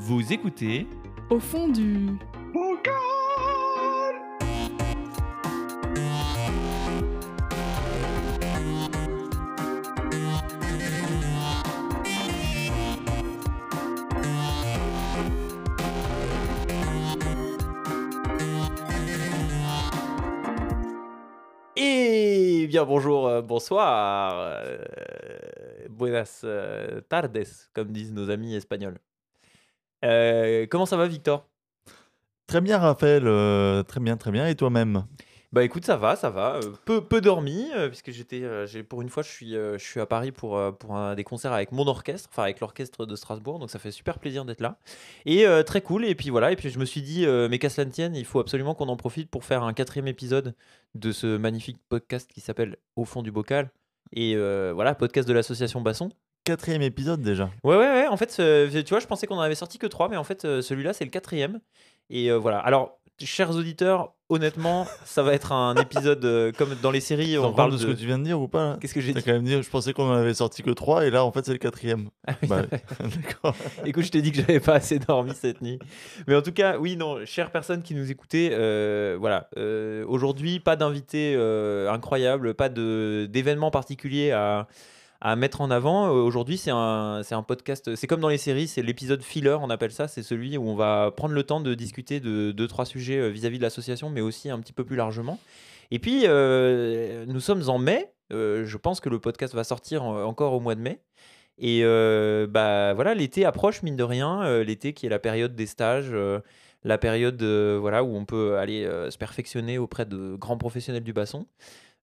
Vous écoutez Au fond du... Et bien bonjour, euh, bonsoir, euh, buenas euh, tardes, comme disent nos amis espagnols. Euh, comment ça va Victor? Très bien, Raphaël. euh, très bien, très bien. Et toi-même? Bah écoute, ça va, ça va. euh, peu, peu dormi, euh, puisque j'étais, euh, j'ai, pour une fois, je suis, je suis à Paris pour, pour un, des concerts avec mon orchestre, enfin avec l'orchestre de Strasbourg, donc ça fait super plaisir d'être là. Et très cool, et puis voilà, et puis je me suis dit, mais qu'à cela ne tienne, il faut absolument qu'on en profite pour faire un quatrième épisode de ce magnifique podcast qui s'appelle Au fond du bocal. Et voilà, podcast de l'association Basson. Quatrième épisode déjà. Ouais, ouais, ouais. En fait, euh, tu vois, je pensais qu'on en avait sorti que trois, mais en fait, euh, celui-là, c'est le quatrième. Et euh, voilà. Alors, chers auditeurs, honnêtement, ça va être un épisode euh, comme dans les séries. On parle de de. ce que tu viens de dire ou pas Qu'est-ce que j'ai dit quand même dit, je pensais qu'on en avait sorti que trois et là en fait c'est le quatrième. Ah oui, Bah. D'accord. Écoute, je t'ai dit que j'avais pas assez dormi cette nuit. Mais en tout cas, oui, non, chères personnes qui nous écoutez, euh, voilà. Aujourd'hui, pas d'invité incroyable, pas d'événement particulier à, à mettre en avant. Euh, Aujourd'hui, c'est un, un podcast, c'est comme dans les séries, c'est l'épisode filler, on appelle ça. C'est celui où on va prendre le temps de discuter de deux, trois sujets euh, vis-à-vis de l'association, mais aussi un petit peu plus largement. Et puis, euh, nous sommes en mai. Je pense que le podcast va sortir en- encore au mois de mai. Et bah voilà, l'été approche mine de rien, l'été qui est la période des stages, la période voilà où on peut aller se perfectionner auprès de grands professionnels du basson,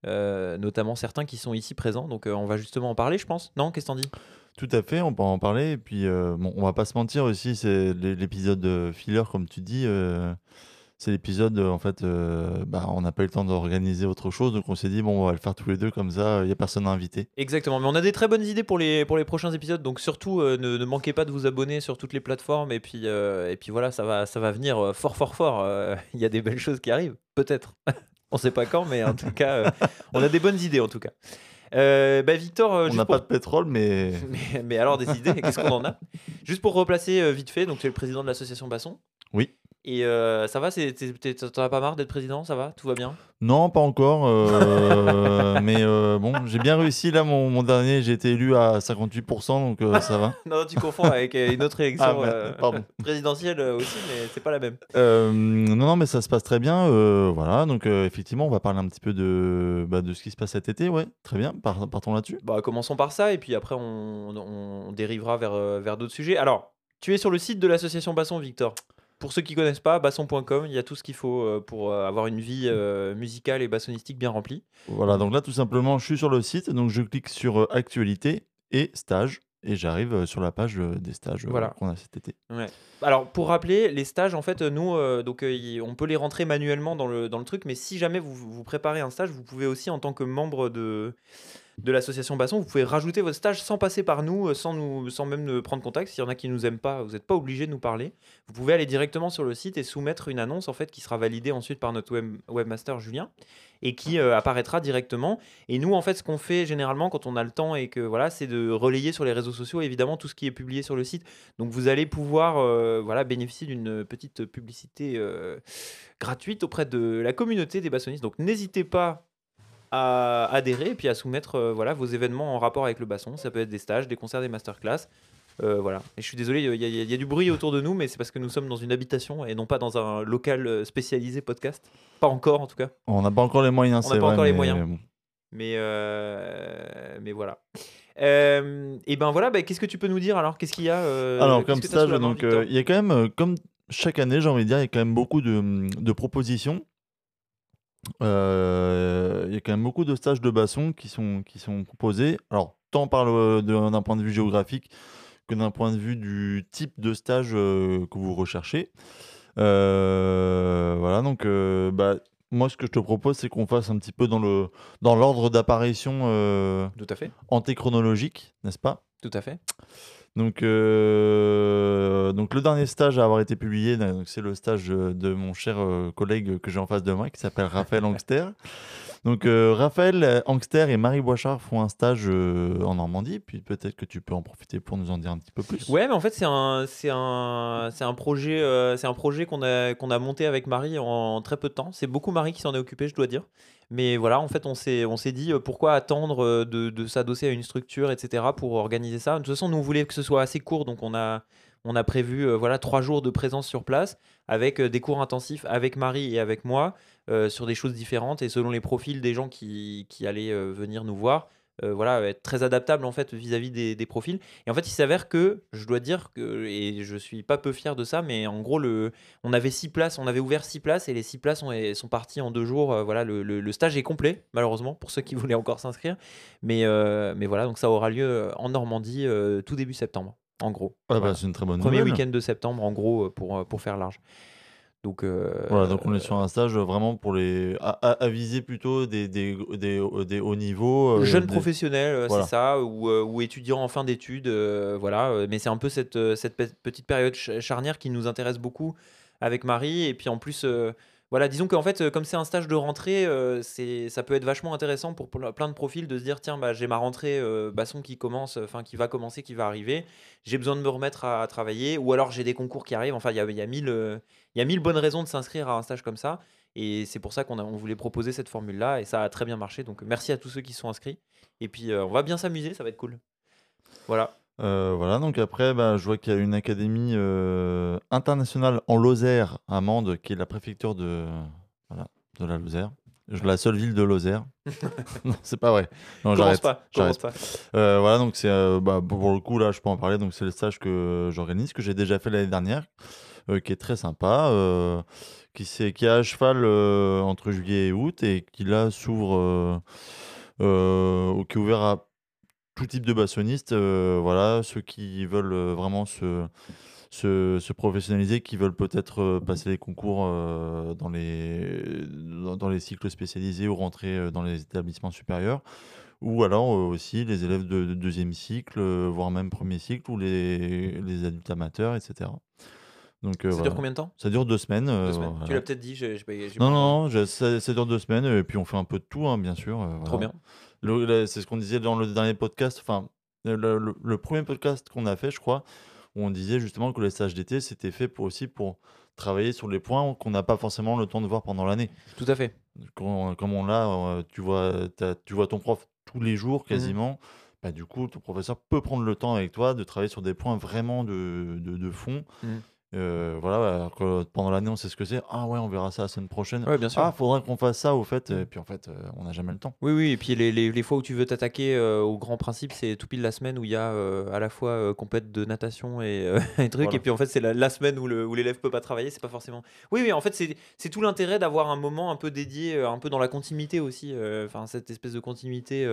euh, notamment certains qui sont ici présents. Donc euh, on va justement en parler, je pense. Non, qu'est-ce que t'en dis? Tout à fait, on peut en parler. Et puis euh, bon, on va pas se mentir aussi, c'est l'é- l'épisode filler comme tu dis. euh, c'est l'épisode en fait, bah, on n'a pas eu le temps d'organiser autre chose, donc on s'est dit bon on va le faire tous les deux comme ça, il y a personne à inviter. Exactement, mais on a des très bonnes idées pour les, pour les prochains épisodes, donc surtout ne, ne manquez pas de vous abonner sur toutes les plateformes, et puis, et puis voilà, ça va, ça va venir fort fort fort, il y a des belles choses qui arrivent, peut-être, on sait pas quand, mais en tout cas, euh, on a des bonnes idées en tout cas. Euh, bah, Victor, euh, on n'a pour- pas de pétrole, mais mais, mais alors des idées, qu'est-ce qu'on en a? Juste pour replacer euh, vite fait, donc tu es le président de l'association Basson? Oui. Et euh, ça va, t'en as pas marre d'être président, ça va Tout va bien? Non, pas encore. euh, mais euh, bon, j'ai bien réussi là. Mon, mon dernier, j'ai été élu à 58%, donc ça va. Non, tu confonds avec une autre élection Ah, présidentielle aussi, mais c'est pas la même. Non, non, mais ça se passe très bien. voilà, donc effectivement, on va parler un petit peu de, bah, de ce qui se passe cet été. Ouais, très bien. Par- partons là-dessus. Bah, commençons par ça, et puis après on, on dérivera vers, vers d'autres sujets. Alors, tu es sur le site de l'association Basson, Victor? Pour ceux qui connaissent pas, basson.com, il y a tout ce qu'il faut euh, pour euh, avoir une vie euh, musicale et bassonistique bien remplie. Voilà, donc là, tout simplement, je suis sur le site, donc je clique sur actualité et stage, et j'arrive sur la page des stages Voilà. qu'on a cet été. Alors, pour rappeler, les stages, en fait, nous, euh, donc, euh, on peut les rentrer manuellement dans le, dans le truc, mais si jamais vous, vous préparez un stage, vous pouvez aussi, en tant que membre de, de l'association Basson, vous pouvez rajouter votre stage sans passer par nous, euh, sans, nous, sans même ne prendre contact. S'il y en a qui nous aiment pas, vous n'êtes pas obligé de nous parler. Vous pouvez aller directement sur le site et soumettre une annonce, en fait, qui sera validée ensuite par notre web- webmaster Julien et qui euh, apparaîtra directement. Et nous, en fait, ce qu'on fait généralement quand on a le temps et que voilà, c'est de relayer sur les réseaux sociaux, évidemment, tout ce qui est publié sur le site. Donc vous allez pouvoir euh, voilà, bénéficier d'une petite publicité gratuite auprès de la communauté des bassonistes. Donc n'hésitez pas à adhérer et puis à soumettre euh, voilà, vos événements en rapport avec le basson. Ça peut être des stages, des concerts, des masterclass. Euh, voilà. Et je suis désolé, il y, a- il y a du bruit autour de nous, mais c'est parce que nous sommes dans une habitation et non pas dans un local euh, spécialisé podcast. Pas encore en tout cas. On n'a pas encore les moyens, On n'a pas vrai, encore les moyens. Mais, euh, mais voilà. Euh, et ben voilà, bah, qu'est-ce que tu peux nous dire alors? Qu'est-ce qu'il y a Alors, comme stage, donc, il y a quand même, comme chaque année, j'ai envie de dire, il y a quand même beaucoup de, de propositions. Euh, Il y a quand même beaucoup de stages de basson qui sont, qui sont proposés. Alors, tant par le- de- d'un point de vue géographique que d'un point de vue du type de stage euh, que vous recherchez. Euh, voilà, donc, bah, moi, ce que je te propose, c'est qu'on fasse un petit peu dans le dans l'ordre d'apparition Tout à fait. antéchronologique, n'est-ce pas? Tout à fait. Donc, euh, donc le dernier stage à avoir été publié, c'est le stage euh, de mon cher euh, collègue que j'ai en face de moi, qui s'appelle Raphaël Angster. Donc euh, Raphaël Angster et Marie Boichard font un stage euh, en Normandie, puis peut-être que tu peux en profiter pour nous en dire un petit peu plus. Ouais, mais en fait, c'est un, c'est un, c'est un projet, euh, c'est un projet qu'on a, qu'on a monté avec Marie en, très peu de temps. C'est beaucoup Marie qui s'en est occupée, je dois dire. Mais voilà, en fait, on s'est, on s'est dit euh, pourquoi attendre euh, de, de s'adosser à une structure, etc., pour organiser ça. De toute façon, nous, on voulait que ce soit assez court, donc on a, on a prévu euh, voilà, trois jours de présence sur place avec des cours intensifs avec Marie et avec moi sur des choses différentes et selon les profils des gens qui, qui allaient venir nous voir. Euh, voilà, être très adaptable en fait vis-à-vis des, des profils. Et en fait, il s'avère que, je dois dire que, et je suis pas peu fier de ça, mais en gros, le, on avait six places, on avait ouvert six places et les six places ont- sont parties en deux jours. Euh, voilà, le, le- le stage est complet, malheureusement, pour ceux qui voulaient encore s'inscrire. Mais, euh, mais voilà, donc ça aura lieu en Normandie tout début septembre, en gros. Ah bah, Voilà. c'est une très bonne Premier week-end de septembre, en gros, pour, pour faire large. Donc, euh, Voilà, donc on est sur un stage vraiment pour les. à, à- à viser plutôt des, des, des, des hauts niveaux. euh, Jeunes des- professionnels, euh, voilà. c'est ça, ou, euh, ou étudiants en fin d'études, euh, voilà. euh, Mais c'est un peu cette, euh, cette pe- petite période ch- charnière qui nous intéresse beaucoup avec Marie. Et puis en plus, euh, voilà, disons qu'en fait, euh, comme c'est un stage de rentrée, euh, ça peut être vachement intéressant pour ple- plein de profils de se dire tiens, bah, j'ai ma rentrée euh, basson qui commence, enfin qui va commencer, qui va arriver. J'ai besoin de me remettre à, travailler, ou alors j'ai des concours qui arrivent. Enfin, il y a, y, a mille, il y a mille bonnes raisons de s'inscrire à un stage comme ça. Et c'est pour ça qu'on a- on voulait proposer cette formule-là, et ça a très bien marché. Donc merci à tous ceux qui sont inscrits. Et puis on va bien s'amuser, ça va être cool. Voilà. Euh, voilà, donc après, bah, je vois qu'il y a une académie euh, internationale en Lozère, à Mende, qui est la préfecture de, voilà, de la Lozère. Je- La seule ville de Lozère. non, c'est pas vrai. Non, commence j'arrête. pas, commence pas. Euh, voilà, donc c'est bah, pour pour le coup là, je peux en parler. Donc c'est le stage que j'organise, que j'ai déjà fait l'année dernière, qui est très sympa, qui est à cheval entre juillet et août et qui là s'ouvre, qui est ouvert à tout type de bassonistes. euh, voilà, ceux qui veulent euh, vraiment se se, se professionnaliser, qui veulent peut-être euh, passer les concours dans, les, dans, dans les cycles spécialisés ou rentrer dans les établissements supérieurs, ou alors aussi les élèves de, de deuxième cycle, voire même premier cycle, ou les, les adultes amateurs, etc. Donc, Ça voilà. dure combien de temps? Ça dure deux semaines. Deux semaines. voilà. Tu l'as peut-être dit, Non, pas- non, ça, ça dure deux semaines, et puis on fait un peu de tout, hein, bien sûr. Trop voilà. bien. Le- le- c'est ce qu'on disait dans le dernier podcast, enfin, le, le- le premier podcast qu'on a fait, je crois, où on disait justement que les stages d'été, c'était fait pour, aussi pour travailler sur les points qu'on n'a pas forcément le temps de voir pendant l'année. Tout à fait. Quand- Comme on l'a, euh, tu vois, tu vois ton prof tous les jours Mmh quasiment. Bah, du coup, ton professeur peut prendre le temps avec toi de travailler sur des points vraiment de, de, de fond. Mhm. Euh, voilà, alors que pendant l'année, on sait ce que c'est. Ah ouais, on verra ça la semaine prochaine. Ouais, bien sûr. Ah, faudra qu'on fasse ça au fait. Et puis en fait, euh, on n'a jamais le temps. Oui, oui, et puis les, les, les fois où tu veux t'attaquer euh, au grand principe, c'est tout pile la semaine où il y a euh, à la fois compète de natation et, et trucs, Voilà. et puis en fait c'est la, la semaine où le- où l'élève peut pas travailler, c'est pas forcément... Oui, oui, en fait c'est tout l'intérêt d'avoir un moment un peu dédié, un peu dans la continuité aussi, enfin cette espèce de continuité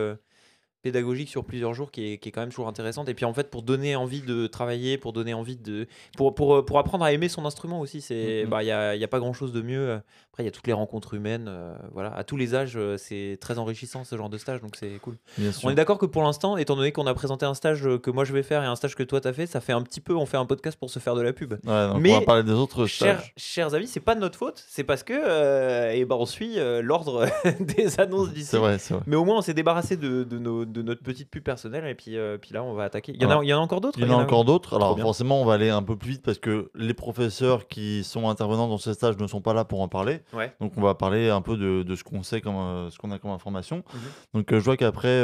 pédagogique sur plusieurs jours qui est, qui est quand même toujours intéressante, et puis en fait pour donner envie de travailler, pour donner envie de... Pour, pour, euh, pour apprendre à aimer son instrument aussi, c'est Mhm. bah, il y a, il y a pas grand-chose de mieux. Après il y a toutes les rencontres humaines, euh, voilà, à tous les âges, euh, c'est très enrichissant ce genre de stage, donc c'est cool. Bien sûr. On est d'accord que pour l'instant, étant donné qu'on a présenté un stage que moi je vais faire et un stage que toi t'as fait, ça fait un petit peu, on fait un podcast pour se faire de la pub. Ouais, donc Mais, on va parler des autres Chers, stages. chers amis, c'est pas de notre faute, c'est parce que euh, eh ben, on suit euh, l'ordre des annonces d'ici. C'est vrai, c'est vrai. Mais au moins on s'est débarrassé de, de, nos- de notre petite pub personnelle et puis, euh, puis là on va attaquer. Il y en, a, il y en a encore d'autres Il y en a encore d'autres. Alors forcément, on va aller un peu plus vite parce que les professeurs qui sont intervenants dans ce stage ne sont pas là pour en parler. Ouais. Donc on va parler un peu de, de ce qu'on sait, comme, euh, ce qu'on a comme information. Mhm. Donc euh, je vois qu'après,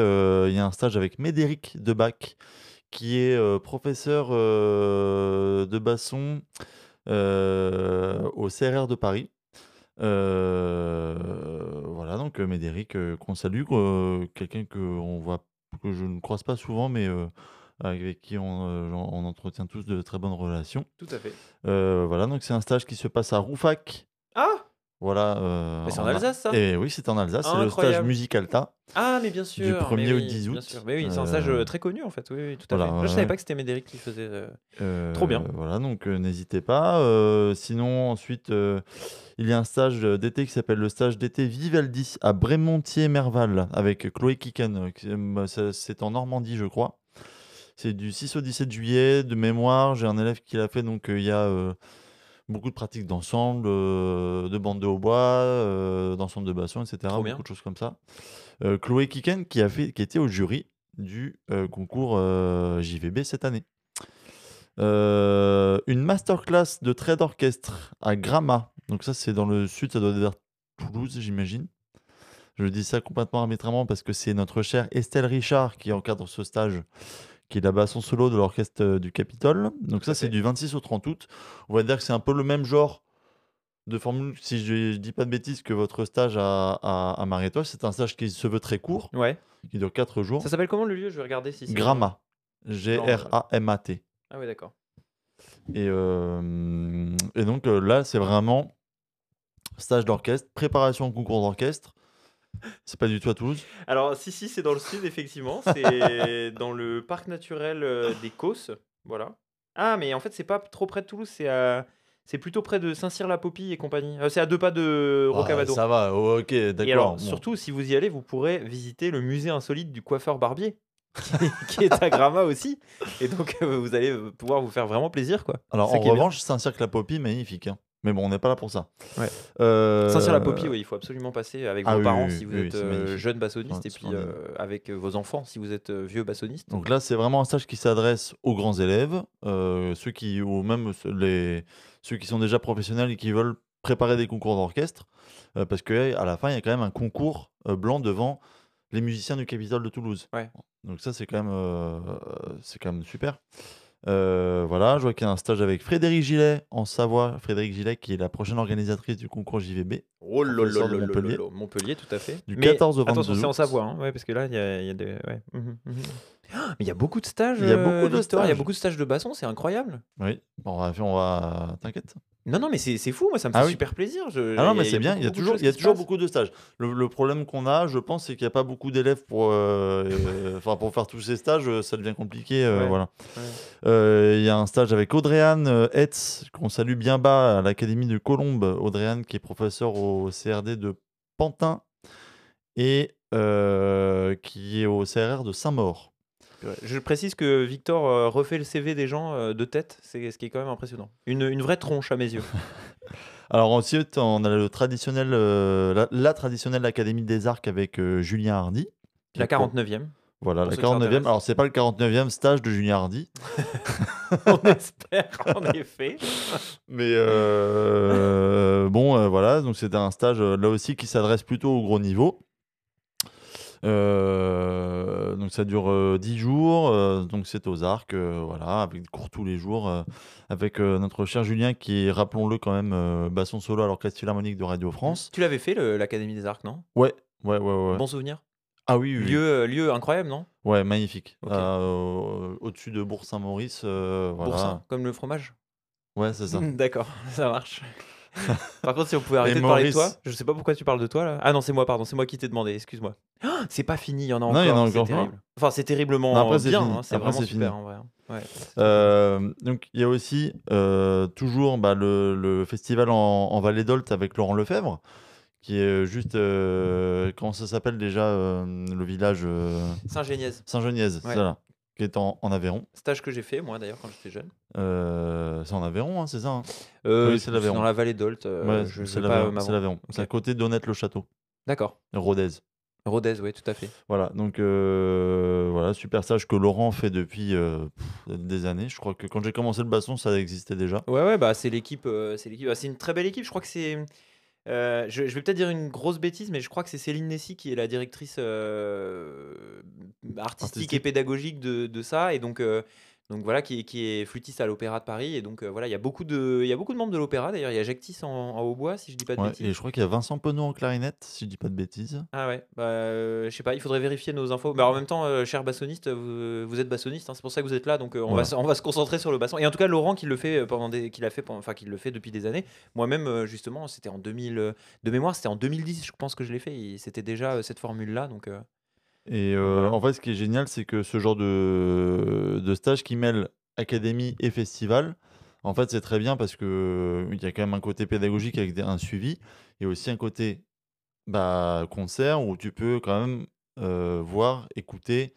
il y a un stage avec Médéric Debac, qui est professeur de basson au CRR de Paris. Euh, euh, Médéric, euh, qu'on salue, quelqu'un que on voit, que je ne croise pas souvent, mais euh, avec qui on, euh, on entretient tous de très bonnes relations. Tout à fait. Euh, voilà, donc c'est un stage qui se passe à Roufac. Ah Voilà. euh, Mais c'est en Al- Alsace ça Et oui, c'est en Alsace. C'est le stage. Music-Alta. Ah mais bien sûr. du mais 1er au oui, 10 bien août. sûr. Mais oui, c'est un stage Euh, euh, très connu en fait. Oui, oui tout à voilà, fait. Moi, je savais pas que c'était Médéric qui faisait. euh, Euh, bien. Voilà, donc euh, n'hésitez pas. Euh, sinon, ensuite, euh, il y a un stage euh, d'été qui s'appelle le stage d'été Vivaldi à Brémontier-Merval avec Chloé Kiken. euh, euh, ça- C'est en Normandie, je crois. C'est du 6 au 17 juillet, de mémoire. J'ai un élève qui l'a fait, donc euh, il y a euh, beaucoup de pratiques d'ensemble, euh, de bande de hautbois, euh, d'ensemble de basson, etc. Trop bien. Beaucoup de choses comme ça. Euh, Chloé Kiken qui, a fait, qui était au jury du concours JVB cette année. Une masterclass de trait d'orchestre à Gramma. Donc ça, c'est dans le sud, ça doit être vers Toulouse, j'imagine. Je dis ça complètement arbitrairement parce que c'est notre chère Estelle Richard qui encadre ce stage, qui est la basson solo de l'orchestre euh, du Capitole. Donc ça, c'est du 26 au 30 août. On va dire que c'est un peu le même genre de formule, si je, je dis pas de bêtises, que votre stage à, à, à Marétoile. C'est un stage qui se veut très court, Ouais. qui dure 4 jours. Ça s'appelle comment le lieu? Je vais regarder si c'est. Gramma. G-R-A-M-A-T. Ah ouais, d'accord. Et, euh, et donc euh, là, c'est vraiment stage d'orchestre, préparation au concours d'orchestre. C'est pas du tout à Toulouse? Alors, si, si, c'est dans le sud, effectivement. C'est dans le parc naturel euh, des Causses. Voilà. Ah, mais en fait, c'est pas trop près de Toulouse, c'est à... C'est plutôt près de Saint-Cyr-la-Popie et compagnie. Euh, c'est à deux pas de Rocavado. Ah, ça va, oh, ok, d'accord. Et alors, bon. surtout, si vous y allez, vous pourrez visiter le musée insolite du coiffeur barbier, qui, est à Gramma aussi. Et donc, euh, vous allez pouvoir vous faire vraiment plaisir, quoi. Alors en qui est bien. revanche, Saint-Cirque-la-Popie, magnifique. hein. Mais bon, on n'est pas là pour ça. Ouais. Euh, Saint-Cyr-la-Popie, oui, il faut absolument passer avec ah vos oui, parents oui, si vous oui, êtes euh, jeune bassoniste, Ouais, et puis euh, avec vos enfants si vous êtes euh, vieux bassoniste. Donc là, c'est vraiment un stage qui s'adresse aux grands élèves, euh, ceux qui, ou même ceux- les, ceux qui sont déjà professionnels et qui veulent préparer des concours d'orchestre, euh, parce que à la fin, il y a quand même un concours euh, blanc devant les musiciens du Capitole de Toulouse. Ouais. Donc ça, c'est quand même, euh, c'est quand même super. Euh, voilà, je vois qu'il y a un stage avec Frédéric Gillet en Savoie. Frédéric Gillet, qui est la prochaine organisatrice du concours JVB. Oh là là Montpellier. Montpellier, tout à fait. Du Mais 14 au 22 Attention, c'est en. Savoie, hein, ouais, parce que là, il y a, il y a des. Ouais. mhm, mhm. Ah, Mais il y a beaucoup de stages. Il y a euh, beaucoup de Victor, Il y a stages. beaucoup de stages de basson, c'est incroyable. Oui, bon, on va, on va... t'inquiète. Non, non, mais c'est fou, moi, ça me Ah fait oui. super plaisir. Je- Ah non, mais c'est bien, il y a toujours, il y a toujours beaucoup de stages. Le, le problème qu'on a, je pense, c'est qu'il n'y a pas beaucoup d'élèves pour, euh, euh, pour faire tous ces stages, euh, ça devient compliqué. euh, Ouais, voilà. ouais. Euh, Il y a un stage avec Audrey-Anne Hetz, qu'on salue bien bas à l'Académie de Colombes. Audrey-Anne, qui est professeure au CRD de Pantin et qui est au CRR de Saint-Maur. Je précise que Victor euh, refait le CV des gens euh, de tête, c'est ce qui est quand même impressionnant. Une, une vraie tronche à mes yeux. Alors ensuite, on a le traditionnel, euh, la, la traditionnelle Académie des Arcs avec euh, Julien Hardy. La est pro- 49e. Voilà, la ceux que ça 49e. intéresse. Alors, c'est pas le 49e stage de Julien Hardy, On espère, en effet. mais euh, bon, voilà. Donc, c'était un stage là aussi qui s'adresse plutôt au gros niveau. Euh, donc, ça dure euh, 10 jours. euh, donc, c'est aux arcs, euh, voilà, avec des cours tous les jours. euh, avec euh, notre cher Julien qui est, rappelons-le quand même, euh, basson solo à l'Orchestre Philharmonique de Radio France. Tu l'avais fait, le- l'Académie des Arcs, non? Ouais, ouais, ouais, ouais. Bon souvenir? Ah oui, oui, oui. lieu, euh, lieu incroyable, non? Ouais, magnifique. Ok. Euh, Au-dessus de Bourg-Saint-Maurice. euh, voilà. Boursin, comme le fromage? Ouais, c'est ça. D'accord, ça marche. Par contre, si on pouvait arrêter de parler de toi, je sais pas pourquoi tu parles de toi là. Ah non, c'est moi, pardon, c'est moi qui t'ai demandé, excuse-moi. Ah, c'est pas fini, il y en a encore. Non, il y en a encore terrible. Enfin, c'est terriblement Non, après, c'est bien, fini. hein, c'est Après, vraiment c'est super fini. en vrai. hein. Ouais, Euh, donc il y a aussi euh, toujours bah, le, le festival en, en Vallée d'Olt avec Laurent Lefebvre, qui est juste euh, comment ça s'appelle déjà euh, le village euh, Saint-Génièse, Saint-Genièse, Ouais. c'est ça, là, qui est en, en Aveyron. stage que j'ai fait moi d'ailleurs quand j'étais jeune. Euh, c'est en Aveyron, hein, c'est ça. hein? Euh, Oui, c'est l'Aveyron. dans la vallée d'Olt. euh, ouais, je, je c'est pas l'Aveyron. C'est l'Aveyron. C'est à côté d'Honnête-le-Château, D'accord. Rodez. Rodez, oui, tout à fait. Voilà, donc euh, voilà, super stage que Laurent fait depuis euh, pff, des années. Je crois que quand j'ai commencé le basson, ça existait déjà. Ouais, ouais, bah c'est l'équipe, euh, c'est l'équipe. ah, c'est une très belle équipe. Je crois que c'est. Euh, je, je vais peut-être dire une grosse bêtise, mais je crois que c'est Céline Nessy qui est la directrice euh, artistique, Artistique. et pédagogique de, de ça, et donc. euh, donc voilà, qui, est- qui est flûtiste à l'Opéra de Paris. Et donc euh, voilà, il y a beaucoup de, il y a beaucoup de membres de l'Opéra. D'ailleurs, il y a Jacques Tisse en, en hautbois, si je dis pas de Ouais, bêtises. et je crois qu'il y a Vincent Penaud en clarinette, si je dis pas de bêtises. Ah ouais, bah, euh, je sais pas, il faudrait vérifier nos infos. Mais en même temps, euh, cher bassoniste, vous, vous êtes bassoniste, hein, c'est pour ça que vous êtes là, donc euh, on, va, se- on va se concentrer sur le basson. Et en tout cas, Laurent qui le fait pendant des, qui l'a fait, enfin qui le fait depuis des années. Moi-même, justement, c'était en 2000, euh, de mémoire, c'était en 2010, je pense que je l'ai fait. C'était déjà cette formule-là, donc. Et euh, en fait, ce qui est génial, c'est que ce genre de, de stage qui mêle académie et festival, en fait, c'est très bien parce que euh, il y a quand même un côté pédagogique avec des- un suivi et aussi un côté bah, concert où tu peux quand même euh, voir, écouter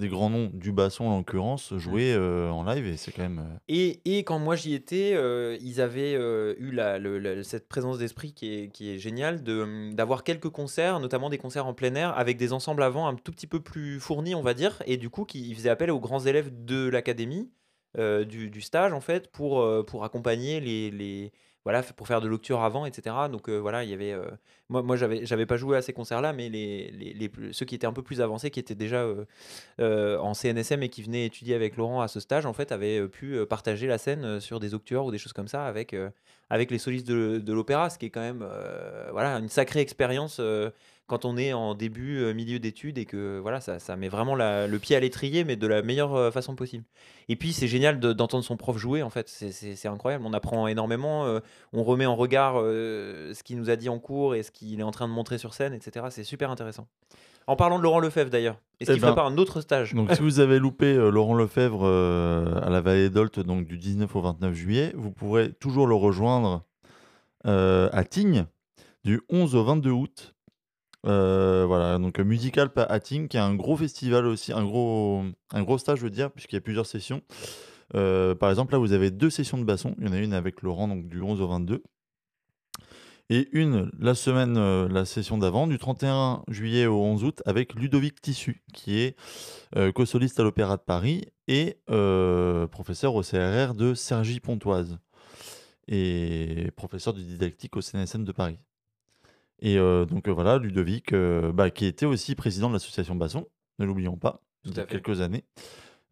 des grands noms du basson en l'occurrence jouer euh, en live et c'est quand même. euh, Et, et quand moi j'y étais, euh, ils avaient euh, eu la, le- la- cette présence d'esprit qui est, qui est géniale de, hum, d'avoir quelques concerts, notamment des concerts en plein air, avec des ensembles avant un tout petit peu plus fournis, on va dire, et du coup qui ils faisaient appel aux grands élèves de l'académie, euh, du, du stage en fait, pour, euh, pour accompagner les, les, voilà, pour faire de lecture avant, etc. Donc euh, voilà, il y avait. euh, moi, moi j'avais, j'avais pas joué à ces concerts-là, mais les, les, les ceux qui étaient un peu plus avancés, qui étaient déjà euh, en CNSM et qui venaient étudier avec Laurent à ce stage, en fait, avaient pu partager la scène sur des octuors ou des choses comme ça avec, avec les solistes de, de l'opéra, ce qui est quand même voilà, une sacrée expérience quand on est en début, euh, milieu d'études et que voilà, ça, ça met vraiment la- le pied à l'étrier, mais de la meilleure euh, façon possible. Et puis, c'est génial de- d'entendre son prof jouer, en fait, c'est- c'est c'est incroyable, on apprend énormément, euh, on remet en regard ce qu'il nous a dit en cours et ce qu'il est en train de montrer sur scène, etc. C'est super intéressant. En parlant de Laurent Lefebvre d'ailleurs, est-ce Eh qu'il ben, prépare un autre stage? Donc si vous avez loupé Laurent Lefebvre à la Vallée d'Olt donc du 19 au 29 juillet, vous pourrez toujours le rejoindre à Tignes du 11 au 22 août. Euh, voilà, donc euh, Musical Tignes, qui est un gros festival aussi, un gros, stage, je veux dire, puisqu'il y a plusieurs sessions. Euh, par exemple, là, vous avez deux sessions de basson. Il y en a une avec Laurent, donc du 11 au 22. Et une la semaine, la session d'avant, du 31 juillet au 11 août, avec Ludovic Tissu, qui est co-soliste à l'Opéra de Paris et professeur au CRR de Sergi Pontoise et professeur de didactique au CNSM de Paris. Et euh, donc euh, voilà, Ludovic, euh, bah, qui était aussi président de l'association Basson, ne l'oublions pas, Tout il y a à fait. quelques années.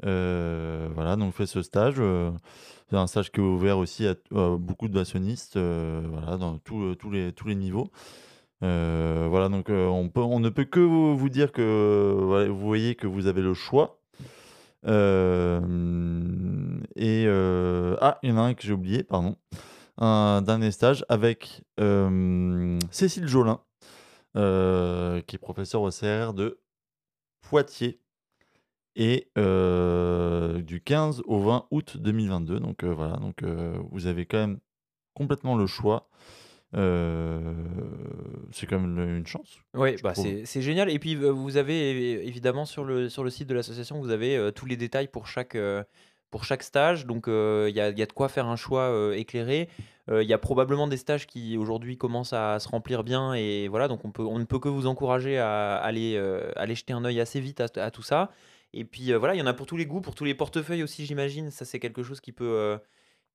Voilà, donc fait ce stage. c'est un stage qui est ouvert aussi à, à beaucoup de bassonistes, voilà, dans tout, tous, les, tous les niveaux. Voilà, donc on, peut, on ne peut que vous, vous dire que voilà, vous voyez que vous avez le choix. Et ah, il y en a un que j'ai oublié, pardon. Un dernier stage avec euh, Cécile Jolin, euh, qui est professeure au CRR de Poitiers et euh, du 15 au 20 août 2022. Donc euh, voilà, donc euh, vous avez quand même complètement le choix. C'est quand même une chance. Oui, bah c'est génial. Et puis, vous avez évidemment sur le, sur le site de l'association, vous avez tous les détails pour chaque, pour chaque stage. Donc, euh, il y a, de quoi faire un choix euh, éclairé. Euh, Il y a probablement des stages qui aujourd'hui commencent à se remplir bien. Et voilà, donc on, ne peut que vous encourager à aller, jeter un œil assez vite à, tout ça. Et puis, voilà, il y en a pour tous les goûts, pour tous les portefeuilles aussi, j'imagine. Ça, c'est quelque chose qui peut.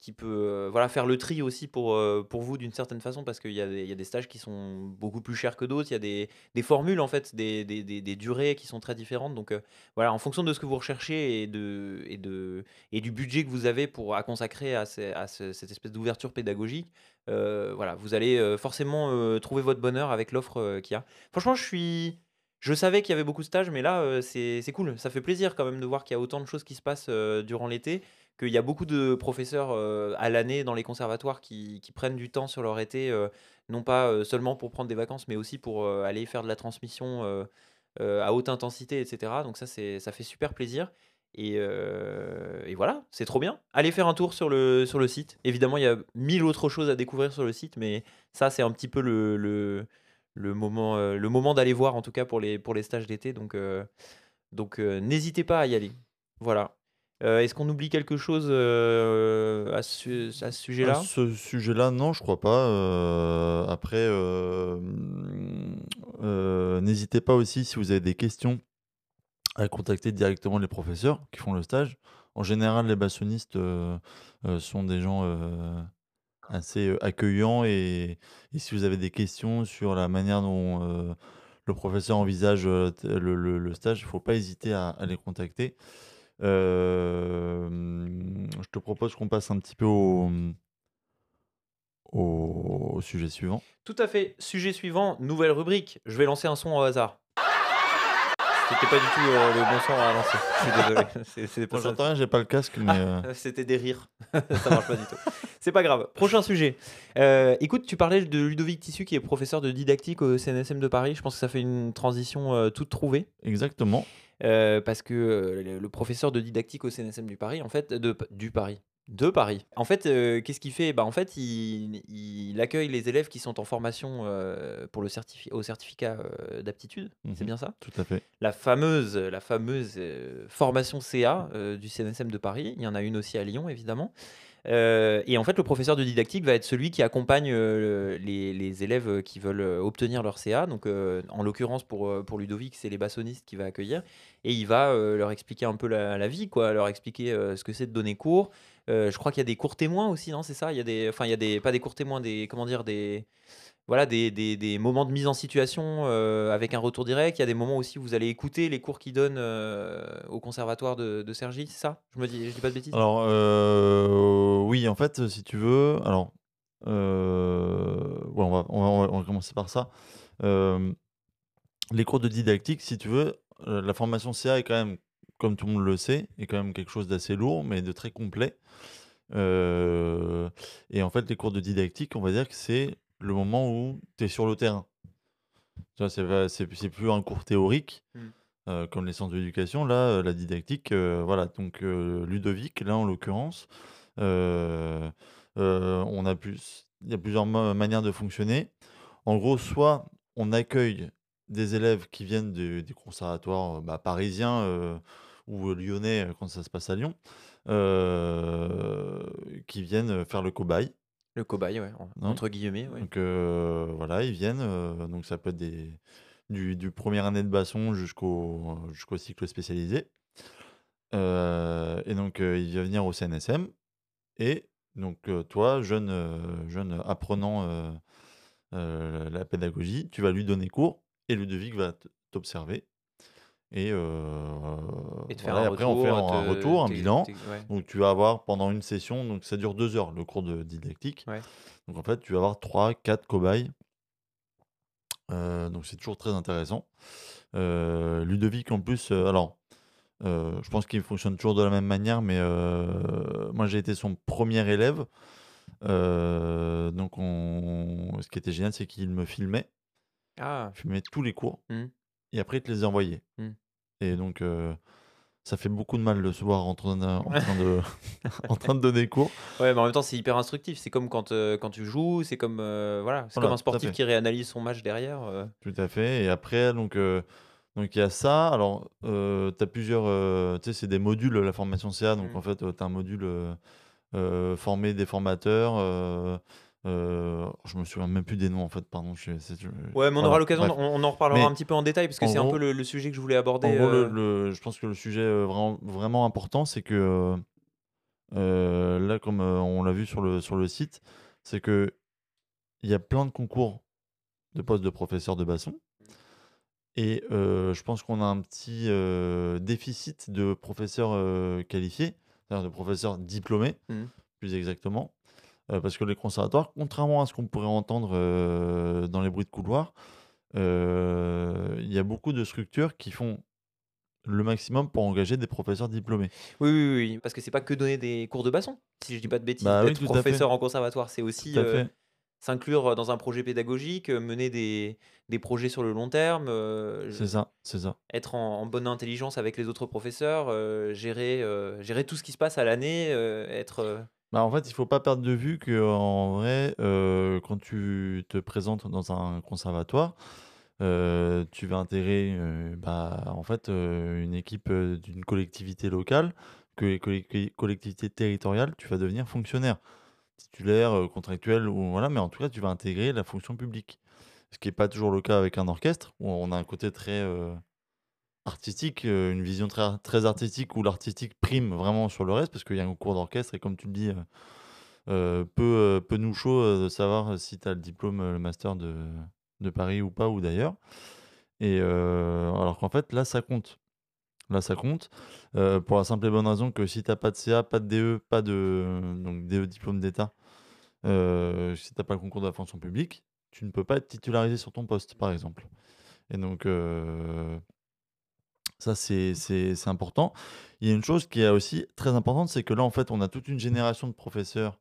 Qui peut euh, voilà, faire le tri aussi pour, euh, pour vous d'une certaine façon parce qu'il y, a des- y a des stages qui sont beaucoup plus chers que d'autres, il y a des, des formules en fait, des, des, des- durées qui sont très différentes. Donc euh, voilà, en fonction de ce que vous recherchez et, de, et, de, et du budget que vous avez pour, à consacrer à, cette espèce d'ouverture pédagogique, voilà, vous allez forcément trouver votre bonheur avec l'offre qu'il y a. Franchement, je suis... Je savais qu'il y avait beaucoup de stages, mais là, euh, c'est cool. Ça fait plaisir quand même de voir qu'il y a autant de choses qui se passent euh, durant l'été qu'il y a beaucoup de professeurs euh, à l'année dans les conservatoires qui, qui prennent du temps sur leur été, non pas seulement pour prendre des vacances, mais aussi pour aller faire de la transmission à haute intensité, etc. Donc ça, ça fait super plaisir. Et, voilà, c'est trop bien. Allez faire un tour sur le, sur le site. Évidemment, il y a mille autres choses à découvrir sur le site, mais ça, c'est un petit peu le, le moment, euh, le moment d'aller voir, en tout cas pour les, pour les stages d'été. Donc, euh, donc euh, n'hésitez pas à y aller. Voilà. Est-ce qu'on oublie quelque chose à ce, à ce À sujet-là? ce sujet-là, non, je crois pas. Après, n'hésitez pas aussi si vous avez des questions à contacter directement les professeurs qui font le stage. En général, les bassonistes sont des gens assez euh, accueillants et, et si vous avez des questions sur la manière dont euh, le professeur envisage euh, t- le, le- le stage, il ne faut pas hésiter à, à les contacter. Euh, je te propose qu'on passe un petit peu au, au sujet suivant. Tout à fait. Sujet suivant, nouvelle rubrique. Je vais lancer un son au hasard. C'était pas du tout euh, le bon son à lancer. Je suis désolé. C'est- C'est pour Moi, ça. j'entends rien, j'ai pas le casque, mais euh, Euh, C'était des rires. ça marche pas du tout. C'est pas grave. Prochain sujet. Euh, écoute, tu parlais de Ludovic Tissu qui est professeur de didactique au CNSM de Paris. Je pense que ça fait une transition euh, toute trouvée. exactement. Euh, parce que euh, le, le professeur de didactique au CNSM du Paris, en fait, de, du Paris, De Paris. En fait, heu, qu'est-ce qu'il fait? Bah, en fait, il il accueille les élèves qui sont en formation, heu, pour le certifi au certificat, heu, d'aptitude, c'est Mmh bien ça? Tout à fait. La fameuse, la fameuse, formation CA, du CNSM de Paris. Il y en a une aussi à Lyon, évidemment. Et en fait, le professeur de didactique va être celui qui accompagne, les les élèves, qui veulent, obtenir leur CA. Donc, en l'occurrence pour, pour Ludovic, c'est les bassonistes qu'il va accueillir et il va, leur expliquer un peu la la vie quoi, leur expliquer, ce que c'est de donner cours. Heu, je crois qu'il y a des cours témoins aussi, non, c'est ça? Il y a des enfin, il y a des pas des cours témoins, des comment dire? Des voilà, des des des moments de mise en situation, heu, avec un retour direct. Il y a des moments aussi où vous allez écouter les cours qu'il donne, heu, au conservatoire de de Cergy, c'est ça? Je me dis je dis pas de bêtises? Alors, oui, en fait, si tu veux, alors, ouais, on va on va on va commencer par ça. Les cours de didactique, si tu veux, la formation CA est quand même, comme tout le monde le sait, est quand même quelque chose d'assez lourd, mais de très complet. Heu et en fait, les cours de didactique, on va dire que c'est le moment où tu es sur le terrain. Tu vois, c'est plus un cours théorique, Mmh. heu, comme les centres d'éducation. Là, heu, la didactique, voilà, donc Ludovic, là, en l'occurrence, on a plus il y a plusieurs ma manières de fonctionner. En gros, soit on accueille des élèves qui viennent de des conservatoires, bah, parisiens, ou lyonnais, heu, quand ça se passe à Lyon, heu, qui viennent, faire le cobaye. Le cobaye, ouais, en entre guillemets, ouais. Donc voilà, ils viennent, donc ça peut être des du du 1 année de basson jusqu'au jusqu'au cycle spécialisé. Et donc heu, il va venir au CNSM et donc toi, jeune, jeune apprenant, la pédagogie, tu vas lui donner cours et Ludovic va t t'observer et heu, Et voilà après on fait un retour, un bilan. ouais, Donc tu vas avoir pendant une session, donc ça dure 2 heures le cours de didactique. ouais. Donc en fait, tu vas avoir trois quatre cobayes Heu, donc c'est toujours très intéressant. Heu, Ludovic en plus, alors, je pense qu'il fonctionne toujours de la même manière, mais, moi j'ai été son premier élève. Donc on ce qui était génial, c'est qu'il me filmait, Ah! filmait tous les cours Mmh. et après il te les envoyait Mmh. Et donc, heu, ça fait beaucoup de mal de se voir en train de en train de en train de donner cours. Ouais, mais en même temps, c'est hyper instructif. C'est comme quand, heu, quand tu joues, c'est comme, heu, voilà, c'est comme un sportif qui réanalyse son match derrière. Tout à fait et après donc donc il y a ça. Alors, tu as plusieurs, tu sais, c'est des modules, la formation CA donc Mmh. en fait, tu as un module, former des formateurs, heu, je me souviens même plus des noms en fait, pardon, je c'est je Ouais, mais on aura l'occasion d'en on on en reparlera un petit peu en détail parce que en c'est un peu le le sujet que je voulais en aborder, gros le heu. le je pense que le sujet, heu, vraiment vraiment important, c'est que, heu, là comme, on l'a vu sur le sur le site, c'est qu'il y a plein de concours de postes de professeurs de basson. Et je pense qu'on a un petit, déficit de professeurs, qualifiés, c'est-à-dire de professeurs diplômés, Mmh. plus exactement. Heu, parce que les conservatoires, contrairement à ce qu'on pourrait entendre, heu, dans les bruits de couloir, heu, il y a beaucoup de structures qui font le maximum pour engager des professeurs diplômés. Oui, oui, oui, parce que c'est pas que donner des cours de basson, si je dis pas de bêtises. Bah oui, professeur en conservatoire, c'est aussi, s'inclure, dans un projet pédagogique, mener des des projets sur le long terme, C'est ça, c'est ça. être en en bonne intelligence avec les autres professeurs, gérer, gérer tout ce qui se passe à l'année, être, Bah, en fait, il faut pas perdre de vue qu'en vrai, heu, quand tu te présentes dans un conservatoire, heu, tu vas intégrer, heu, bah, en fait, une équipe, d'une collectivité locale, que les collec collectivités territoriales, tu vas devenir fonctionnaire. Titulaire, contractuel ou voilà, mais en tout cas, tu vas intégrer la fonction publique. Ce qui est pas toujours le cas avec un orchestre, où on a un côté très, Artistique, heu, une vision très très artistique où l'artistique prime vraiment sur le reste parce qu'il y a un cours d'orchestre et comme tu le dis, heu heu, peu, peu nous chaud, de savoir si tu as le diplôme, le master de de Paris ou pas ou d'ailleurs et alors qu'en fait là ça compte. Là ça compte, pour la simple et bonne raison que si tu as pas de CA, pas de DE, pas de donc DE diplôme d'État, si tu as pas le concours de la fonction publique, tu ne peux pas être titularisé sur ton poste, par exemple et donc ça, c'est important. Il y a une chose qui est aussi très importante, c'est que là, en fait, on a toute une génération de professeurs,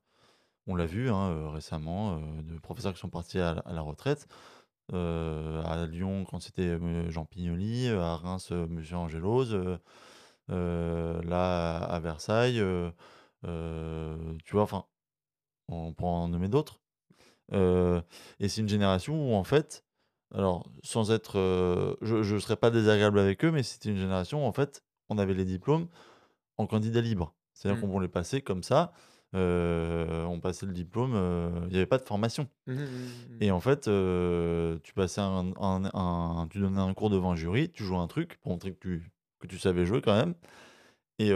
on l'a vu, hein, heu, récemment, heu, de professeurs qui sont partis à la retraite. Heu, à Lyon, quand c'était, Jean Pignoli, à Reims, monsieur Angelos, là, à Versailles, euh, tu vois, enfin, on pourra en nommer d'autres. Euh, et c'est une génération où, en fait, alors, sans être. euh, je ne serais pas désagréable avec eux, mais c'était une génération où, en fait, on avait les diplômes en candidat libre. C'est-à-dire Mmh. qu'on les passait comme ça. euh, on passait le diplôme, euh, il n'y avait pas de formation. Mmh mh, mmh mh. Et en fait, tu passais un un un tu donnais un cours devant un jury, tu jouais un truc pour montrer que tu que tu savais jouer quand même et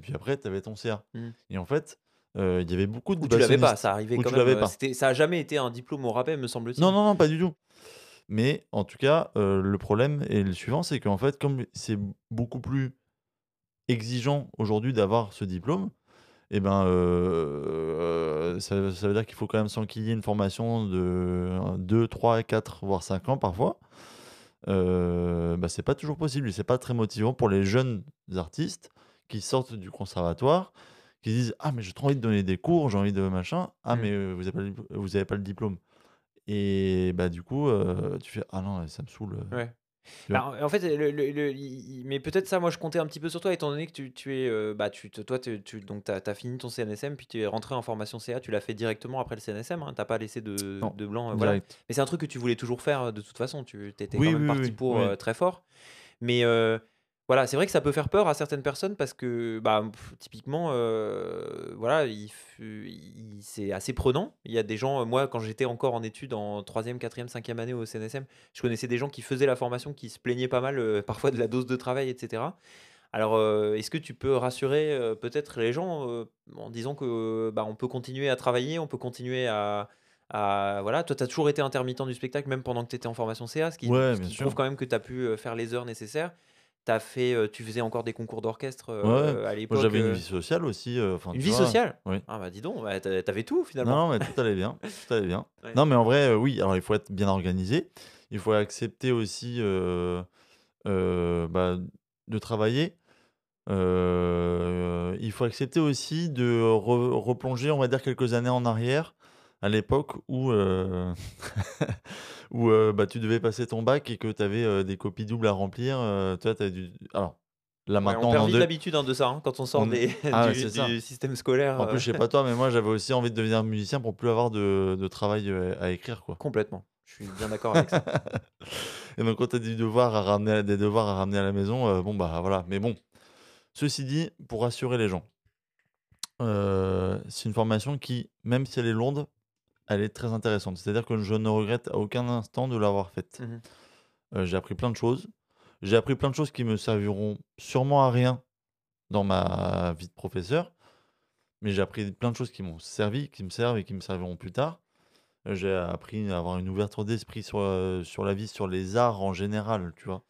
puis après tu avais ton CA et en fait, il y avait beaucoup de Ou tu l'avais pas, ça arrivait où quand tu même, pas. ça a jamais été un diplôme au rabais, me Non, semble-t-il? non, non, pas du tout. Mais en tout cas, heu, le problème est le suivant, c'est qu'en fait, comme c'est beaucoup plus exigeant aujourd'hui d'avoir ce diplôme et ben, heu, ça ça veut dire qu'il faut quand même s'enquiller une formation de 2, 3, 4 voire 5 ans parfois. Heu, bah, c'est pas toujours possible et c'est pas très motivant pour les jeunes artistes qui sortent du conservatoire, qui disent: «Ah mais j'ai trop envie de donner des cours, j'ai envie de machin. Ah Mmh. mais, heu, vous avez pas le dipl vous avez pas le diplôme» et bah, du coup, tu fais: «Ah non, ça me saoule», Ouais. Alors, en fait, le le mais peut-être ça, moi, je comptais un petit peu sur toi étant donné que tu tu es, bah, tu toi, tu tu donc tu as fini ton CNSM puis tu es rentré en formation CA, tu l'as fait directement après le CNSM, hein? Tu as pas laissé de Non, de blanc, voilà. Mais c'est un truc que tu voulais toujours faire, de toute façon, tu étais quand même oui, parti oui, pour, très fort. Mais, voilà, c'est vrai que ça peut faire peur à certaines personnes parce que, bah, pff, typiquement, heu, voilà, il fut il c'est assez prenant. Il y a des gens, heu, moi, quand j'étais encore en études en 3e, 4e, 5e année au CNSM, je connaissais des gens qui faisaient la formation, qui se plaignaient pas mal, heu, parfois de la dose de travail et cetera. Alors, est-ce que tu peux rassurer, peut-être les gens, en disant que, bah, on peut continuer à travailler, on peut continuer à à voilà, toi, tu as toujours été intermittent du spectacle, même pendant que tu étais en formation CA, ce qui Ouais, ce qui prouve quand même que tu as pu, faire les heures nécessaires. As fait, heu, tu faisais encore des concours d'orchestre, Ouais, heu, à Moi, l'époque, j'avais une vie sociale aussi, Une vie vois? sociale? Oui. Ah bah, dis donc, bah, tu tu avais tout finalement. non, mais tout allait bien, tout allait bien. Ouais. Non, mais en vrai, oui, alors il faut être bien organisé. Il faut accepter aussi, bah, de travailler. Il faut accepter aussi de re replonger, on va dire, quelques années en arrière, à l'époque où, heu, où, heu, bah, tu devais passer ton bac et que tu avais, heu, des copies doubles à remplir, tu vois? Tu dû alors, là, Ouais, maintenant, on perd vite deux l'habitude, hein, de ça, hein, quand on sort on des ah du du système scolaire, En plus, je sais pas toi, mais moi, j'avais aussi envie de devenir musicien pour plus avoir de de travail, à écrire, quoi. complètement. Je suis bien d'accord avec ça. Et donc quand tu as des devoirs à ramener des devoirs à ramener à la maison, bon, bah, voilà. Mais bon, ceci dit, pour rassurer les gens, c'est une formation qui, même si elle est lourde, elle est très intéressante. C'est-à-dire que je ne regrette à aucun instant de l'avoir faite. Mmh mh. Heu, j'ai appris plein de choses. J'ai appris plein de choses qui me serviront sûrement à rien dans ma vie de professeur, mais j'ai appris plein de choses qui m'ont servi, qui me servent et qui me serviront plus tard. Heu, j'ai appris à avoir une ouverture d'esprit sur, heu, sur la vie, sur les arts en général, tu vois?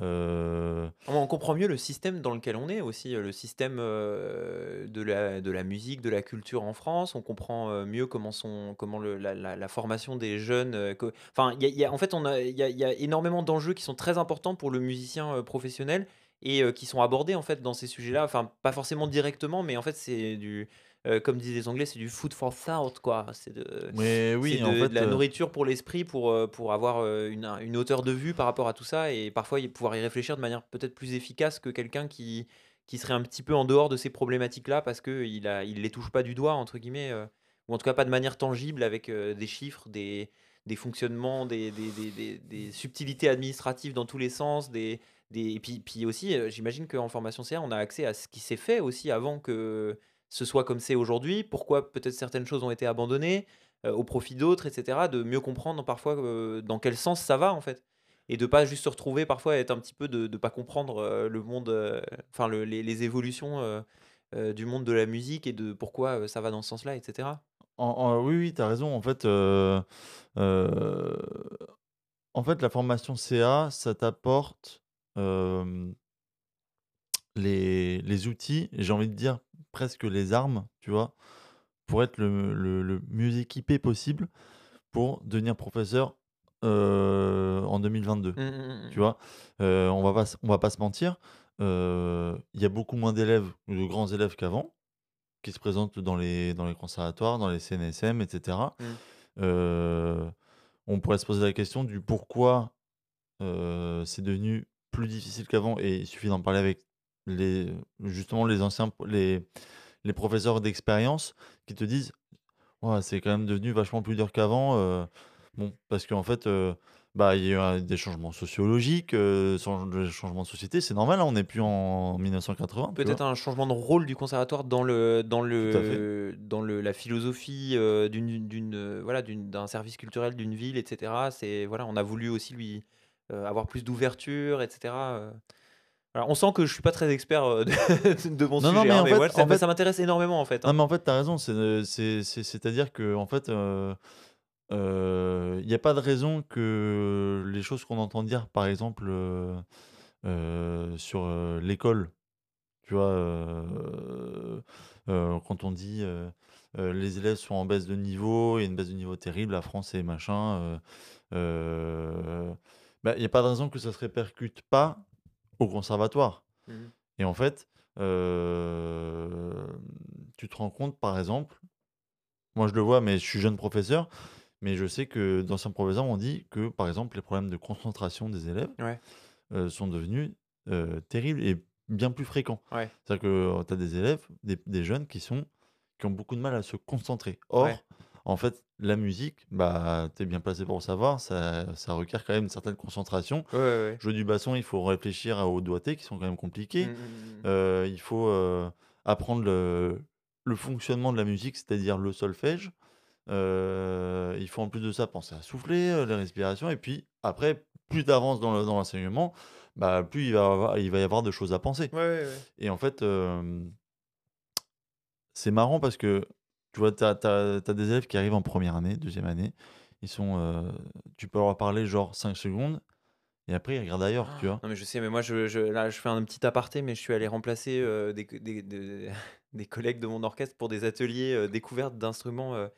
Heu, On comprend mieux le système dans lequel on est aussi, heu, le système, heu, de la de la musique, de la culture en France. On comprend, mieux comment sont comment la formation des jeunes, que enfin, y a en fait, il y a y a énormément d'enjeux qui sont très importants pour le musicien, professionnel et qui sont abordés, en fait, dans ces sujets-là. Enfin, pas forcément directement, mais en fait, c'est du, heu, comme disent les Anglais, c'est du food for thought, quoi. C'est de mais oui, en de de fait, la heu, nourriture pour l'esprit, pour, heu, pour avoir, une une hauteur de vue par rapport à tout ça et parfois pouvoir y réfléchir de manière peut-être plus efficace que quelqu'un qui qui serait un petit peu en dehors de ces problématiques-là parce qu'il a il les touche pas «du doigt» entre guillemets, ou en tout cas pas de manière tangible avec, des chiffres, des des fonctionnements, des des des subtilités administratives dans tous les sens, des des et puis puis aussi, j'imagine qu'en formation CA, on a accès à ce qui s'est fait aussi avant que ce soit comme c'est aujourd'hui. Pourquoi peut-être certaines choses ont été abandonnées? heu, au profit d'autres et cetera, de mieux comprendre parfois, heu, dans quel sens ça va en fait. Et de pas juste se retrouver parfois à être un petit peu de de pas comprendre, heu, le monde, enfin le les évolutions, du monde de la musique et de pourquoi, ça va dans ce sens-là et cetera. en en oui, oui, tu as raison. En fait, en fait, la formation CA, ça t'apporte, les les outils j'ai envie de dire presque les armes, tu vois? Pour être le le le mieux équipé possible pour devenir professeur, en 2022. Mmh mh, mmh Tu vois? On va pas se on va pas se mentir, il y a beaucoup moins d'élèves, de grands élèves qu'avant, qui se présentent dans les dans les conservatoires, dans les CNSM et cetera. Mmh. Heu, on pourrait se poser la question du pourquoi, c'est devenu plus difficile qu'avant et il suffit d'en parler avec les justement les anciens les les professeurs d'expérience qui te disent ouais, c'est quand même devenu vachement plus dur qu'avant. euh, bon, parce qu'en fait, euh, bah, il y a eu des changements sociologiques, euh, des changements de société. C'est normal, hein, on n'est plus en 1980. tu vois. Peut-être un changement de rôle du conservatoire dans le dans le dans le la philosophie euh, d'une d'une voilà d'une d'un service culturel d'une ville, etc. C'est voilà, on a voulu aussi lui avoir plus d'ouverture, etc. euh. Alors, on sent que je suis pas très expert euh, de, de mon Non, non, sujet, mais hein, mais fait- ça, en fait- ça m'intéresse énormément en fait. hein. Non, mais en fait, tu as raison. c'est- c'est- c'est- C'est-à-dire que en fait, euh, euh, il n'y a pas de raison que les choses qu'on entend dire, par exemple, euh, euh, sur euh, l'école, tu vois, euh, euh, quand on dit euh, euh, les élèves sont en baisse de niveau, il y a une baisse de niveau terrible, la France et machin, euh, euh, bah, il n'y a pas de raison que ça se répercute pas au conservatoire. Mhm. Et en fait, euh, tu te rends compte, par exemple, moi je le vois, mais je suis jeune professeur, mais je sais que d'anciens professeurs m'ont dit que, par exemple, les problèmes de concentration des élèves Ouais. euh, sont devenus euh, terribles et bien plus fréquents. Ouais. C'est-à-dire que tu as des élèves, des, des jeunes qui, sont, qui ont beaucoup de mal à se concentrer. Or, Ouais. En fait, la musique, bah, tu es bien placé pour le savoir, ça, ça requiert quand même une certaine concentration. Ouais, ouais, ouais. Jouer du basson, il faut réfléchir aux doigtés qui sont quand même compliqués. Mm, mm, mm. Euh, il faut euh, apprendre le, le fonctionnement de la musique, c'est-à-dire le solfège. Euh, il faut en plus de ça penser à souffler, les respirations. Et puis après, plus tu avances dans le- l'enseignement, bah, plus il va, y avoir, il va y avoir de choses à penser. Et en fait, c'est marrant parce que tu vois, tu as, des élèves qui arrivent en première année, deuxième année. Ils sont, euh, tu peux leur parler genre 5 secondes. Et après, ils regardent ailleurs, tu vois. Non mais je sais, mais moi je, je- là je fais un petit aparté, mais je suis allé remplacer euh, des, des, des- des collègues de mon orchestre pour des ateliers euh, découvertes d'instruments, euh,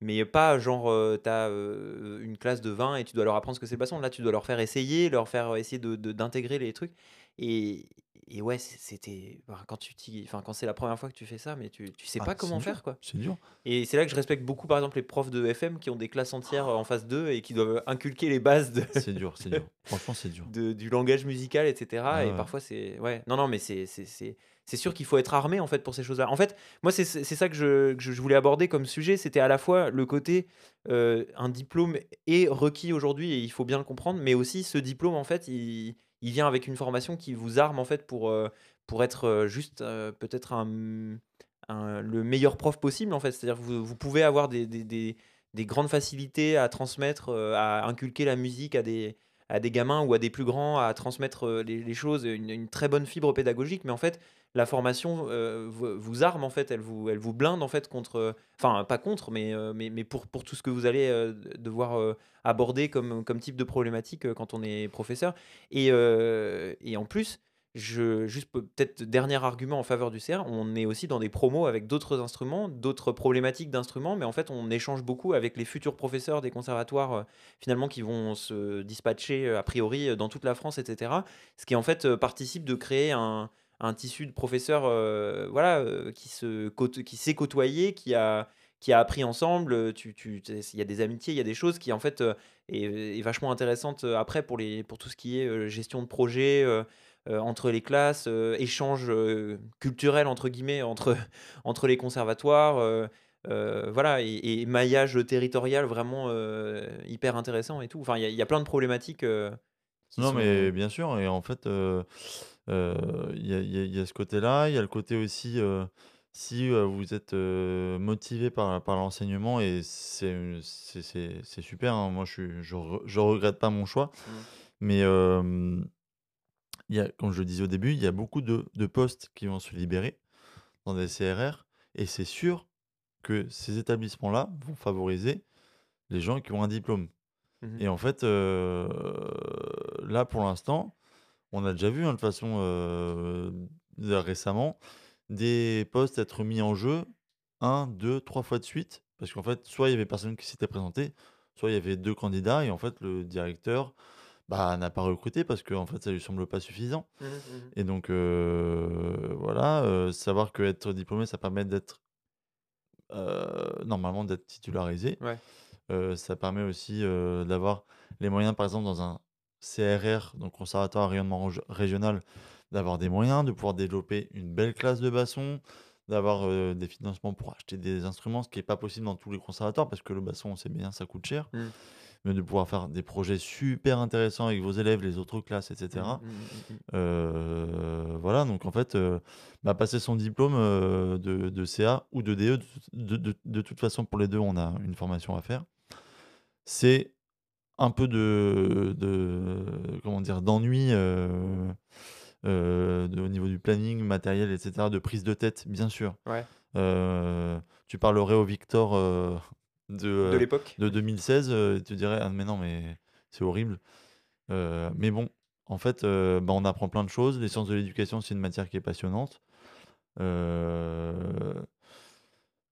mais pas genre tu as une classe de 20 et tu dois leur apprendre ce que c'est le basson. Là tu dois leur faire essayer, leur faire essayer de, de- d'intégrer les trucs. Et, et ouais, c'était bah, quand tu enfin quand c'est la première fois que tu fais ça, mais tu, tu sais Ah, pas comment dur, faire quoi. C'est dur. Et c'est là que je respecte beaucoup par exemple les profs de FM qui ont des classes entières en phase 2 et qui doivent inculquer les bases de, C'est dur, c'est dur. Franchement, c'est dur. de- du langage musical, etc. Et ouais. parfois, c'est. Ouais, non, non, mais c'est. c'est- sûr qu'il faut être armé en fait pour ces choses-là. En fait, moi c'est c'est ça que je, que je voulais aborder comme sujet, c'était à la fois le côté euh, un diplôme est requis aujourd'hui et il faut bien le comprendre, mais aussi ce diplôme en fait, il, il vient avec une formation qui vous arme en fait pour, euh, pour être euh, juste euh, peut-être un- le meilleur prof possible en fait. C'est-à-dire que vous, vous pouvez avoir des, des, des- des grandes facilités à transmettre, à inculquer la musique à des, à des gamins ou à des plus grands, à transmettre les, les choses, une, une très bonne fibre pédagogique, mais en fait, la formation euh, vous, arme en fait, elle vous, elle vous blinde en fait contre, enfin pas contre, mais, euh, mais, mais pour, pour tout ce que vous allez euh, devoir aborder comme, comme type de problématique quand on est professeur. Et, et en plus, je, juste pe- peut-être dernier argument en faveur du CR, on est aussi dans des promos avec d'autres instruments, d'autres problématiques d'instruments, mais en fait on échange beaucoup avec les futurs professeurs des conservatoires finalement qui vont se dispatcher a priori dans toute la France, etc. Ce qui en fait participe de créer un, un tissu de professeurs euh, voilà, euh, qui, qui s'est côtoyé, qui a, qui a appris ensemble. euh, Tu, tu, il y a des amitiés, il y a des choses qui en fait est, vachement intéressante après pour, les, pour tout ce qui est gestion de projet. entre les classes, euh, échange culturel entre guillemets entre, entre les conservatoires, voilà, et, maillage territorial vraiment hyper intéressant et tout. Enfin, il y a plein de problématiques. Qui Non, sont- mais bien sûr. Et en fait, euh, euh, il y a, il y a- il y a ce côté-là. Il y a le côté aussi, euh, si euh, vous êtes euh, motivé par, par l'enseignement, et c'est c'est- c'est- c'est super. hein, Moi, je suis, je, re- je regrette pas mon choix. Mm. Mais euh, il y a, comme je le disais au début, il y a beaucoup de, de postes qui vont se libérer dans des CRR. Et c'est sûr que ces établissements-là vont favoriser les gens qui ont un diplôme. Mhm. Et en fait, euh, là, pour l'instant, on a déjà vu, hein, de toute façon, euh, récemment, des postes être mis en jeu un, deux, trois fois de suite. Parce qu'en fait, soit il y avait personne qui s'était présenté, soit il y avait deux candidats, et en fait, le directeur bah, n'a pas recruté parce que en fait, ça lui semble pas suffisant. Mhm, mhm. Et donc, euh, voilà, savoir que être diplômé, ça permet d'être normalement d'être titularisé. Ouais. Euh, ça permet aussi euh, d'avoir les moyens, par exemple, dans un CRR, donc Conservatoire à rayonnement rég- régional, d'avoir des moyens, de pouvoir développer une belle classe de basson, d'avoir euh, des financements pour acheter des instruments, ce qui n'est pas possible dans tous les conservatoires parce que le basson, on sait bien, ça coûte cher. Mmh. Mais de pouvoir faire des projets super intéressants avec vos élèves, les autres classes, etc. Mmh, mmh, voilà, donc en fait, bah, passer son diplôme de, de CA ou de DE, de, de- de toute façon, pour les deux, on a une formation à faire. C'est un peu de, de comment dire, d'ennui euh, euh, de- au niveau du planning, matériel, etc., de prise de tête, bien sûr. Ouais. Euh, tu parlerais au Victor de, De l'époque. de 2016, euh, il te dirait, ah mais non, mais c'est horrible. Mais bon, en fait, bah, on apprend plein de choses. Les sciences de l'éducation, c'est une matière qui est passionnante.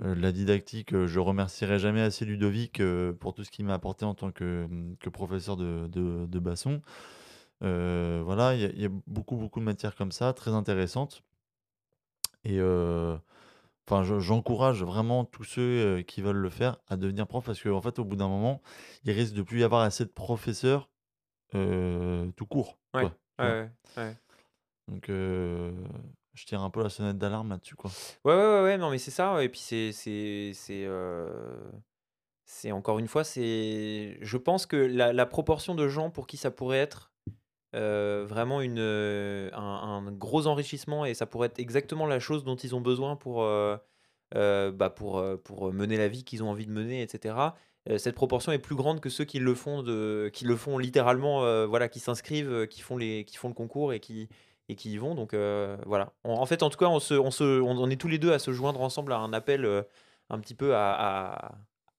Euh, la didactique, euh, je remercierai jamais assez Ludovic euh, pour tout ce qu'il m'a apporté en tant que, que professeur de, de, de basson. Voilà, il y, a- il y a beaucoup, beaucoup de matières comme ça, très intéressantes. Et euh, enfin, je- j'encourage vraiment tous ceux euh, qui veulent le faire à devenir prof parce qu'en fait, au bout d'un moment, il risque de plus y avoir assez de professeurs euh, tout court. Ouais, quoi, tu vois. ouais, ouais, ouais. Donc, euh, je tire un peu la sonnette d'alarme là-dessus, quoi. Ouais, ouais, ouais, non, mais c'est ça. Et puis c'est, c'est, c'est, euh, c'est encore une fois, c'est, je pense que la, proportion de gens pour qui ça pourrait être euh, vraiment une, euh, un, gros enrichissement et ça pourrait être exactement la chose dont ils ont besoin pour, bah pour, pour mener la vie qu'ils ont envie de mener, etc. Cette proportion est plus grande que ceux qui le font, de, qui le font littéralement, voilà, qui s'inscrivent, qui font, les, qui font le concours et qui, et qui y vont. Donc euh, voilà. En, fait, en tout cas, on, se, on, se, on, est tous les deux à se joindre ensemble à un appel euh, un petit peu à,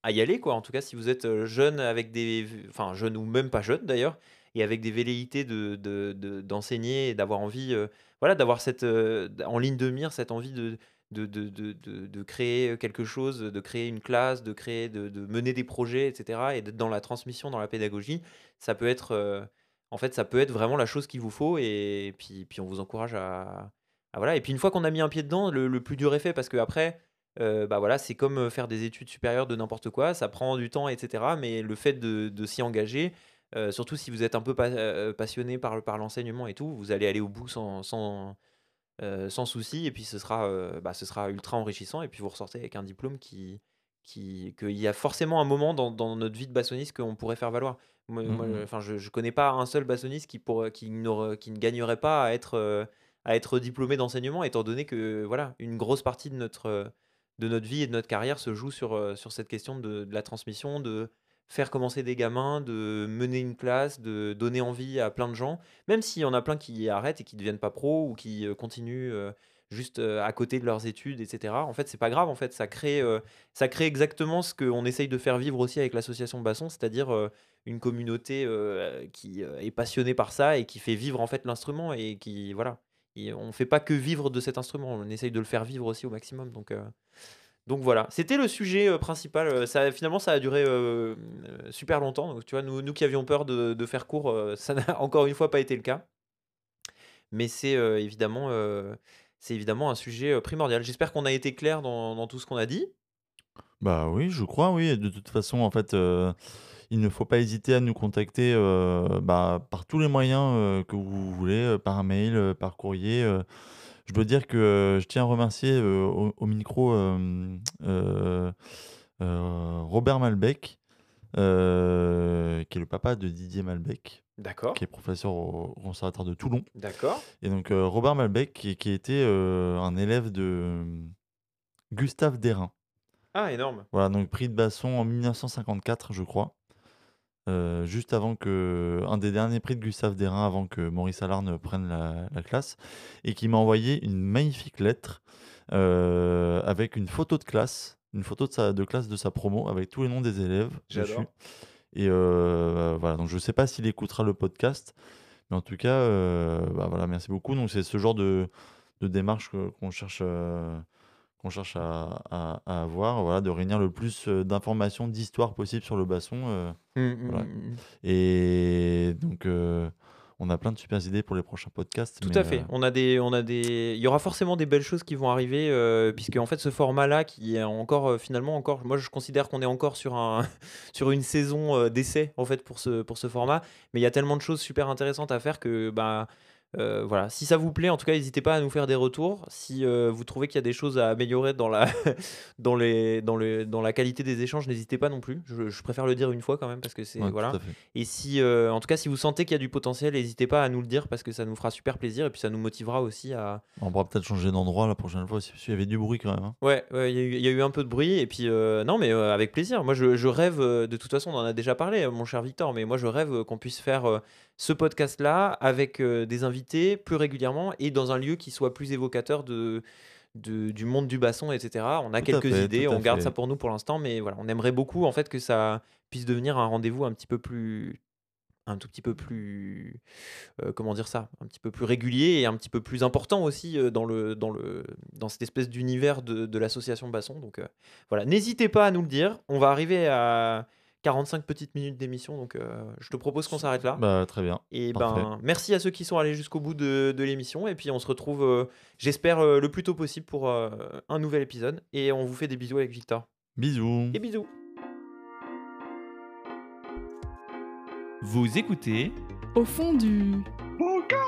y aller. Quoi. En tout cas, si vous êtes euh, jeune avec des... Enfin, jeune ou même pas jeune d'ailleurs, et avec des velléités de, de, de- d'enseigner et d'avoir envie, voilà, d'avoir cette, en ligne de mire, cette envie de, de, de, créer quelque chose, de créer une classe, de créer, de, mener des projets, etc. Et d'être dans la transmission, dans la pédagogie, ça peut être, en fait, ça peut être vraiment la chose qu'il vous faut. Et puis, on vous encourage à, voilà. Et puis une fois qu'on a mis un pied dedans, le, le plus dur est fait parce que après. euh, bah voilà, c'est comme euh, faire des études supérieures de n'importe quoi, ça prend du temps, etc. Mais le fait de, s'y engager, euh, surtout si vous êtes un peu pa- passionné par, le- par l'enseignement et tout, vous allez aller au bout sans, sans, sans souci, et puis ce sera, bah, ce sera ultra enrichissant, et puis vous ressortez avec un diplôme qui, qui, qu'il y a forcément un moment dans, dans notre vie de bassoniste qu'on pourrait faire valoir. Moi, moi, Mhm. enfin, je, je connais pas un seul bassoniste qui, pour, qui, qui ne gagnerait pas à être, euh, à être diplômé d'enseignement, étant donné que voilà, une grosse partie de notre, euh, de notre vie et de notre carrière se joue sur, euh, sur cette question de, de la transmission, de faire commencer des gamins, de mener une classe, de donner envie à plein de gens, même s'il y en a plein qui arrêtent et qui ne deviennent pas pros ou qui continuent juste à côté de leurs études, etc. En fait, c'est pas grave, en fait, ça crée, euh, ça crée exactement ce qu'on essaye de faire vivre aussi avec l'association Basson, c'est-à-dire euh, une communauté euh, qui euh, est passionnée par ça et qui fait vivre en fait l'instrument et qui, voilà, et on fait pas que vivre de cet instrument, on essaye de le faire vivre aussi au maximum, donc... euh, donc voilà, c'était le sujet principal. Ça, finalement, ça a duré super longtemps. Donc, tu vois, nous, nous qui avions peur de, de faire court, ça n'a encore une fois pas été le cas. Mais c'est évidemment, c'est évidemment un sujet primordial. J'espère qu'on a été clair dans, dans tout ce qu'on a dit. Bah oui, je crois, oui. De toute façon, en fait, il ne faut pas hésiter à nous contacter euh, bah, par tous les moyens euh, que vous voulez, euh, par mail, par courrier. Je veux dire que je tiens à remercier au, au micro Robert Malbec, qui est le papa de Didier Malbec, D'accord. qui est professeur au, conservatoire de Toulon. D'accord. Et donc Robert Malbec, qui, qui était un élève de Gustave Derain. Ah, énorme. Voilà, donc prix de basson en 1954, je crois. Euh, juste avant que. Un des derniers prix de Gustave Derain avant que Maurice Allard ne prenne la, la classe. Et qui m'a envoyé une magnifique lettre euh, avec une photo de classe. Une photo de, sa, de classe de sa promo avec tous les noms des élèves dessus. Et euh, voilà, donc je ne sais pas s'il écoutera le podcast. Mais en tout cas, euh, bah voilà, merci beaucoup. Donc c'est ce genre de, de démarche qu'on cherche, qu'on cherche à, à- à avoir, voilà, de réunir le plus euh, d'informations, d'histoires possibles sur le basson. euh, voilà. hum, hum. Et donc, euh, on a plein de super idées pour les prochains podcasts. Tout mais, à fait. euh, On a des, on a des, il y aura forcément des belles choses qui vont arriver, puisque en fait ce format-là, qui est encore finalement encore, moi je considère qu'on est encore sur un, sur une saison d'essai en fait pour ce, pour ce format, mais il y a tellement de choses super intéressantes à faire que bah Euh, voilà, si ça vous plaît, en tout cas, n'hésitez pas à nous faire des retours. Si euh, vous trouvez qu'il y a des choses à améliorer dans la, dans les, dans le, dans la qualité des échanges, n'hésitez pas non plus. Je, je préfère le dire une fois quand même parce que c'est Ouais, voilà. Et si, euh, en tout cas, si vous sentez qu'il y a du potentiel, n'hésitez pas à nous le dire parce que ça nous fera super plaisir et puis ça nous motivera aussi à. On pourra peut-être changer d'endroit la prochaine fois si parce qu'il y avait du bruit quand même. hein. Ouais, ouais, il y, a eu- il y a eu un peu de bruit et puis non, mais avec plaisir. Moi, je, je rêve. de toute façon, on en a déjà parlé, mon cher Victor. Mais moi, je rêve qu'on puisse faire ce podcast-là avec des invités plus régulièrement et dans un lieu qui soit plus évocateur de, de- du monde du basson, etc. On a Tout quelques fait, idées, on garde fait. ça pour nous pour l'instant, mais voilà, on aimerait beaucoup en fait que ça puisse devenir un rendez-vous un petit peu plus un tout petit peu plus euh, comment dire ça un petit peu plus régulier et un petit peu plus important aussi euh, dans le dans le dans cette espèce d'univers de, de l'association Basson donc euh, voilà n'hésitez pas à nous le dire on va arriver à 45 petites minutes d'émission donc euh, je te propose qu'on s'arrête là Bah, très bien. et parfait. ben merci à ceux qui sont allés jusqu'au bout de, de l'émission et puis on se retrouve euh, j'espère euh, le plus tôt possible pour euh, un nouvel épisode et on vous fait des bisous avec Victor Bisous. et bisous Vous écoutez Au fond du... Cœur